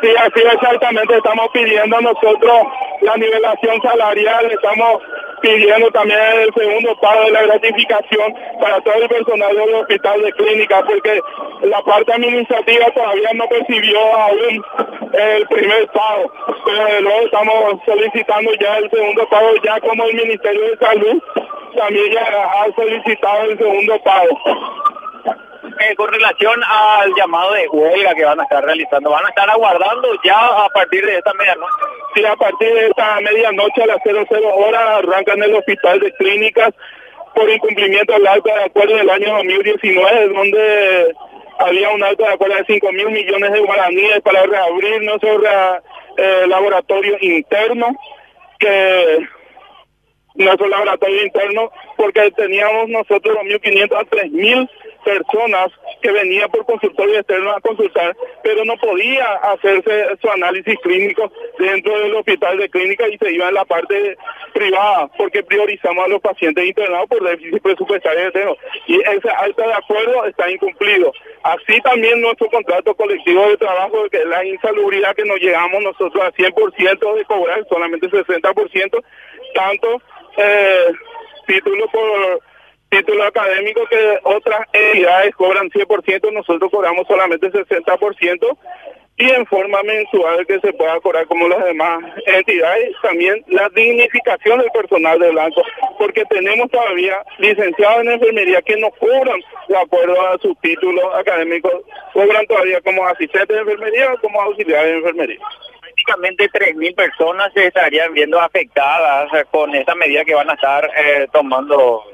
Sí, así exactamente. Estamos pidiendo nosotros la nivelación salarial, estamos pidiendo también el segundo pago de la gratificación para todo el personal del hospital de clínica, porque la parte administrativa todavía no percibió aún el primer pago, pero luego estamos solicitando ya el segundo pago, ya como el Ministerio de Salud también ya ha solicitado el segundo pago. Eh, con relación al llamado de huelga que van a estar realizando, van a estar aguardando ya a partir de esta medianoche. Sí, a partir de esta medianoche a las 00 horas arrancan el hospital de clínicas por incumplimiento del alto de acuerdo del año 2019, donde había un alto de acuerdo de 5 mil millones de guaraníes para reabrir nuestro eh, laboratorio interno, que nuestro laboratorio interno, porque teníamos nosotros 2.500 a 3.000 personas que venían por consultorio externo a consultar, pero no podía hacerse su análisis clínico dentro del hospital de clínica y se iba en la parte privada, porque priorizamos a los pacientes internados por déficit presupuestario Y ese alto de acuerdo está incumplido. Así también nuestro contrato colectivo de trabajo, que es la insalubridad que nos llegamos nosotros a 100% de cobrar, solamente 60%, tanto eh, título por título académico que otras entidades cobran 100%, nosotros cobramos solamente 60% y en forma mensual que se pueda cobrar como las demás entidades, también la dignificación del personal de blanco, porque tenemos todavía licenciados en enfermería que no cobran de acuerdo a sus títulos académicos, cobran todavía como asistentes de enfermería o como auxiliares de enfermería. Prácticamente 3.000 personas se estarían viendo afectadas con esta medida que van a estar eh, tomando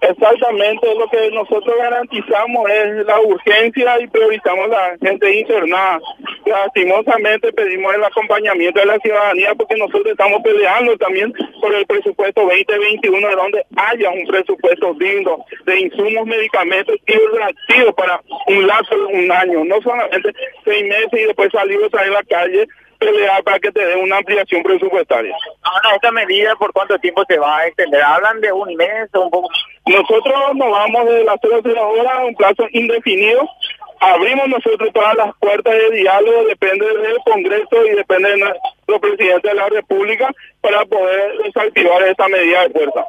Exactamente, lo que nosotros garantizamos es la urgencia y priorizamos la gente internada. Lastimosamente pedimos el acompañamiento de la ciudadanía porque nosotros estamos peleando también por el presupuesto 2021, de donde haya un presupuesto digno de insumos, medicamentos y reactivos para un lapso de un año, no solamente seis meses y después salir a la calle pelear para que te den una ampliación presupuestaria. Ahora, esta medida, ¿por cuánto tiempo se va a extender? ¿Hablan de un mes o un poco Nosotros nos vamos de las 0 horas a un plazo indefinido. Abrimos nosotros todas las puertas de diálogo, depende del Congreso y depende de nuestro presidente de la República, para poder desactivar esta medida de fuerza.